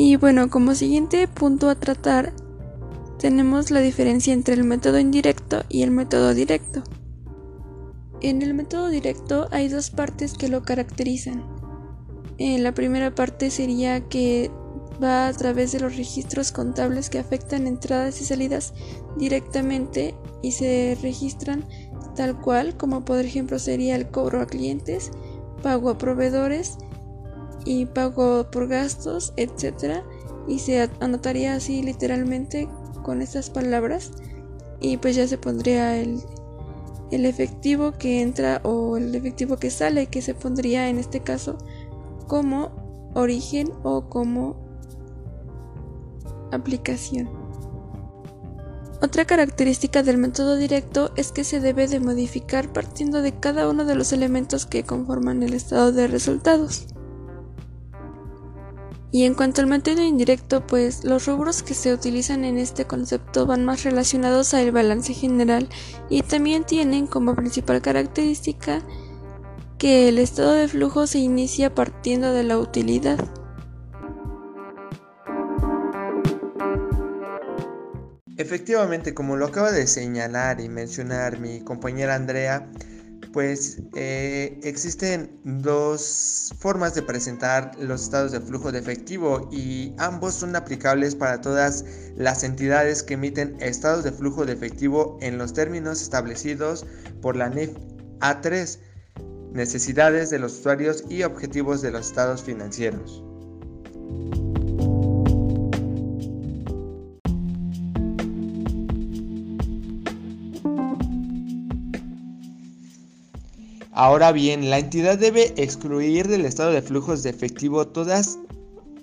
Y bueno, como siguiente punto a tratar, tenemos la diferencia entre el método indirecto y el método directo. En el método directo hay dos partes que lo caracterizan. En la primera parte sería que va a través de los registros contables que afectan entradas y salidas directamente y se registran tal cual, como por ejemplo sería el cobro a clientes, pago a proveedores y pago por gastos, etc. Y se anotaría así literalmente con estas palabras y pues ya se pondría el, el efectivo que entra o el efectivo que sale que se pondría en este caso como origen o como aplicación. Otra característica del método directo es que se debe de modificar partiendo de cada uno de los elementos que conforman el estado de resultados. Y en cuanto al método indirecto, pues los rubros que se utilizan en este concepto van más relacionados al balance general y también tienen como principal característica que el estado de flujo se inicia partiendo de la utilidad. Efectivamente, como lo acaba de señalar y mencionar mi compañera Andrea, pues eh, existen dos formas de presentar los estados de flujo de efectivo y ambos son aplicables para todas las entidades que emiten estados de flujo de efectivo en los términos establecidos por la NIF A3, necesidades de los usuarios y objetivos de los estados financieros. Ahora bien, la entidad debe excluir del estado de flujos de efectivo todas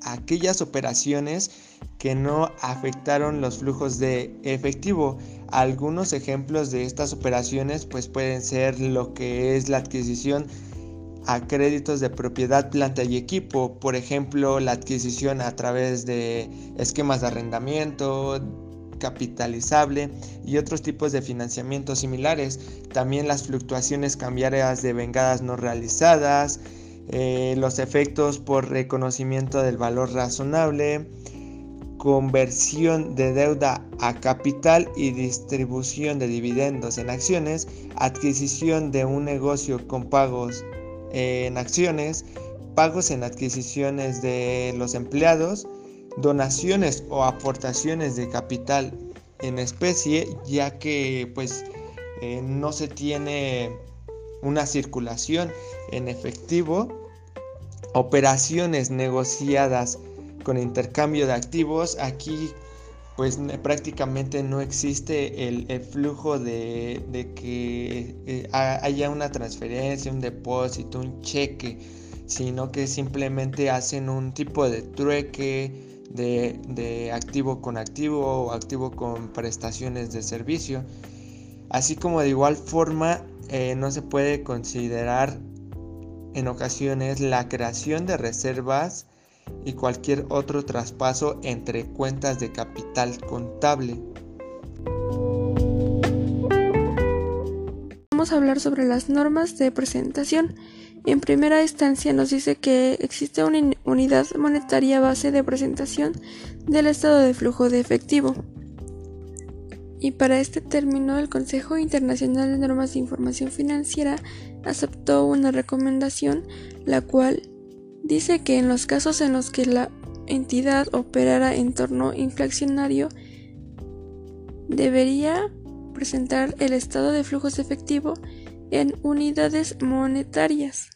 aquellas operaciones que no afectaron los flujos de efectivo. Algunos ejemplos de estas operaciones pues pueden ser lo que es la adquisición a créditos de propiedad, planta y equipo, por ejemplo, la adquisición a través de esquemas de arrendamiento, capitalizable y otros tipos de financiamientos similares. También las fluctuaciones cambiarias de vengadas no realizadas, eh, los efectos por reconocimiento del valor razonable, conversión de deuda a capital y distribución de dividendos en acciones, adquisición de un negocio con pagos en acciones, pagos en adquisiciones de los empleados, donaciones o aportaciones de capital en especie ya que pues eh, no se tiene una circulación en efectivo operaciones negociadas con intercambio de activos aquí pues prácticamente no existe el, flujo de, que eh, haya una transferencia, un depósito, un cheque, sino que simplemente hacen un tipo de trueque, de, activo con activo o activo con prestaciones de servicio. Así como de igual forma eh, no se puede considerar en ocasiones la creación de reservas y cualquier otro traspaso entre cuentas de capital contable. Vamos a hablar sobre las normas de presentación. En primera instancia nos dice que existe una unidad monetaria base de presentación del estado de flujo de efectivo. Y para este término el Consejo Internacional de Normas de Información Financiera aceptó una recomendación la cual dice que en los casos en los que la entidad operara en torno inflacionario debería presentar el estado de flujos efectivo en unidades monetarias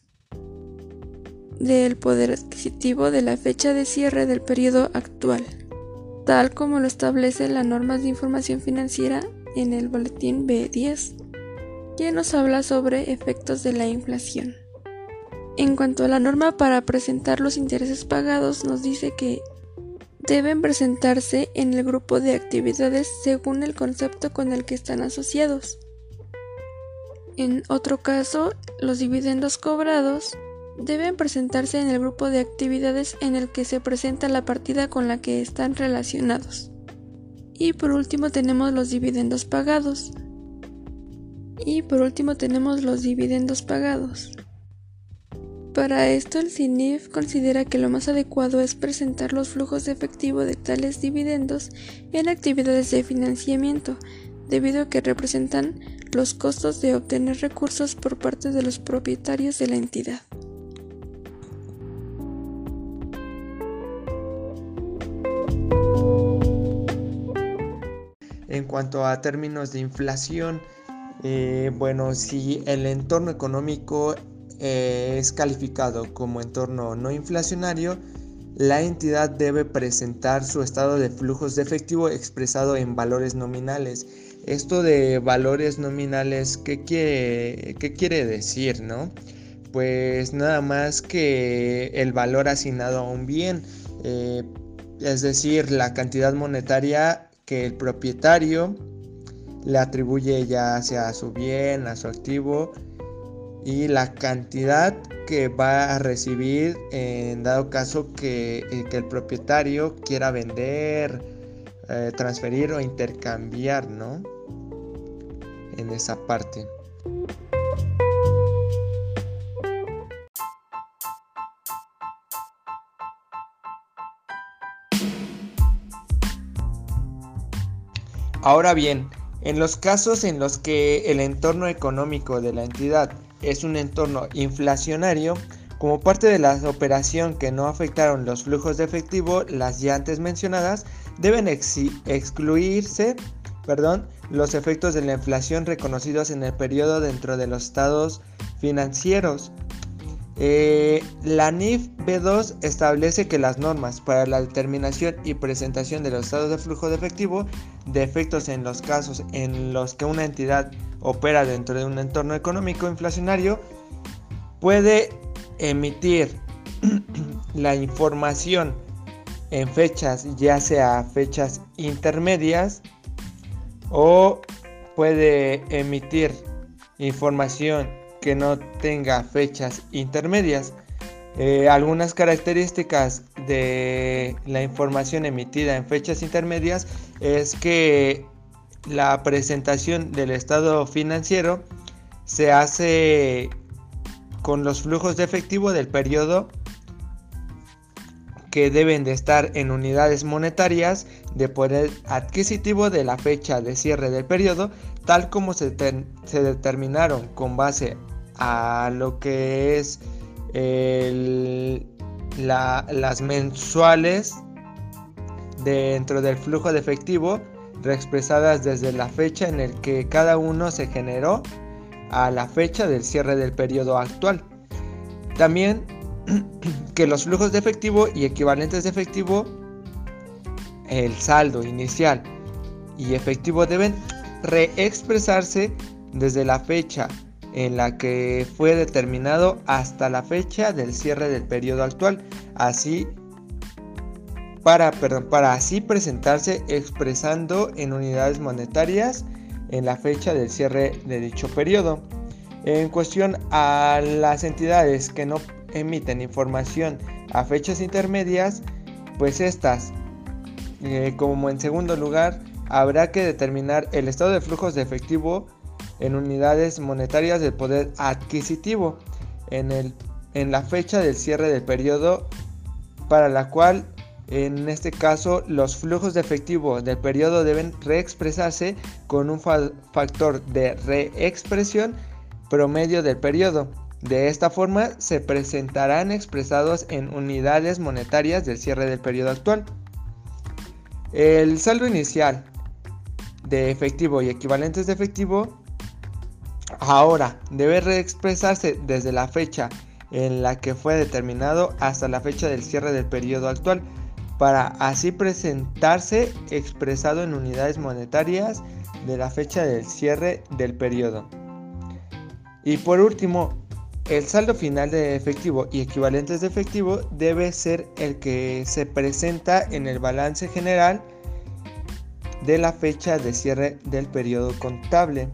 del poder adquisitivo de la fecha de cierre del periodo actual, tal como lo establece la normas de información financiera en el boletín B10, que nos habla sobre efectos de la inflación. En cuanto a la norma para presentar los intereses pagados, nos dice que deben presentarse en el grupo de actividades según el concepto con el que están asociados. En otro caso, los dividendos cobrados deben presentarse en el grupo de actividades en el que se presenta la partida con la que están relacionados. Y por último tenemos los dividendos pagados. Y por último tenemos los dividendos pagados. Para esto el CINIF considera que lo más adecuado es presentar los flujos de efectivo de tales dividendos en actividades de financiamiento, debido a que representan los costos de obtener recursos por parte de los propietarios de la entidad. Cuanto a términos de inflación, eh, bueno, si el entorno económico eh, es calificado como entorno no inflacionario, la entidad debe presentar su estado de flujos de efectivo expresado en valores nominales. Esto de valores nominales, ¿qué quiere, decir, no? Pues nada más que el valor asignado a un bien, eh, es decir, la cantidad monetaria que el propietario le atribuye ya sea a su bien, a su activo, y la cantidad que va a recibir en dado caso que, eh, el propietario quiera vender, eh, transferir o intercambiar, ¿no? En esa parte. Ahora bien, en los casos en los que el entorno económico de la entidad es un entorno inflacionario, como parte de la operación que no afectaron los flujos de efectivo, las ya antes mencionadas, deben excluirse perdón, los efectos de la inflación reconocidos en el periodo dentro de los estados financieros. Eh, la NIF B2 establece que las normas para la determinación y presentación de los estados de flujo de efectivo de efectos en los casos en los que una entidad opera dentro de un entorno económico inflacionario, puede emitir la información en fechas, ya sea fechas intermedias, o puede emitir información que no tenga fechas intermedias. Eh, algunas características de la información emitida en fechas intermedias es que la presentación del estado financiero se hace con los flujos de efectivo del periodo que deben de estar en unidades monetarias de poder adquisitivo de la fecha de cierre del periodo, tal como se, determinaron con base a lo que es las mensuales dentro del flujo de efectivo reexpresadas desde la fecha en el que cada uno se generó a la fecha del cierre del periodo actual. También que los flujos de efectivo y equivalentes de efectivo, el saldo inicial y efectivo deben reexpresarse desde la fecha en la que fue determinado hasta la fecha del cierre del periodo actual. Así para, para así presentarse expresando en unidades monetarias en la fecha del cierre de dicho periodo. En cuestión a las entidades que no emiten información a fechas intermedias, pues estas, eh, como en segundo lugar, habrá que determinar el estado de flujos de efectivo en unidades monetarias del poder adquisitivo en, el, en la fecha del cierre del periodo para la cual en este caso, los flujos de efectivo del periodo deben reexpresarse con un factor de reexpresión promedio del periodo. De esta forma, se presentarán expresados en unidades monetarias del cierre del periodo actual. El saldo inicial de efectivo y equivalentes de efectivo ahora debe reexpresarse desde la fecha en la que fue determinado hasta la fecha del cierre del periodo actual para así presentarse expresado en unidades monetarias de la fecha del cierre del periodo. Y por último, el saldo final de efectivo y equivalentes de efectivo debe ser el que se presenta en el balance general de la fecha de cierre del periodo contable.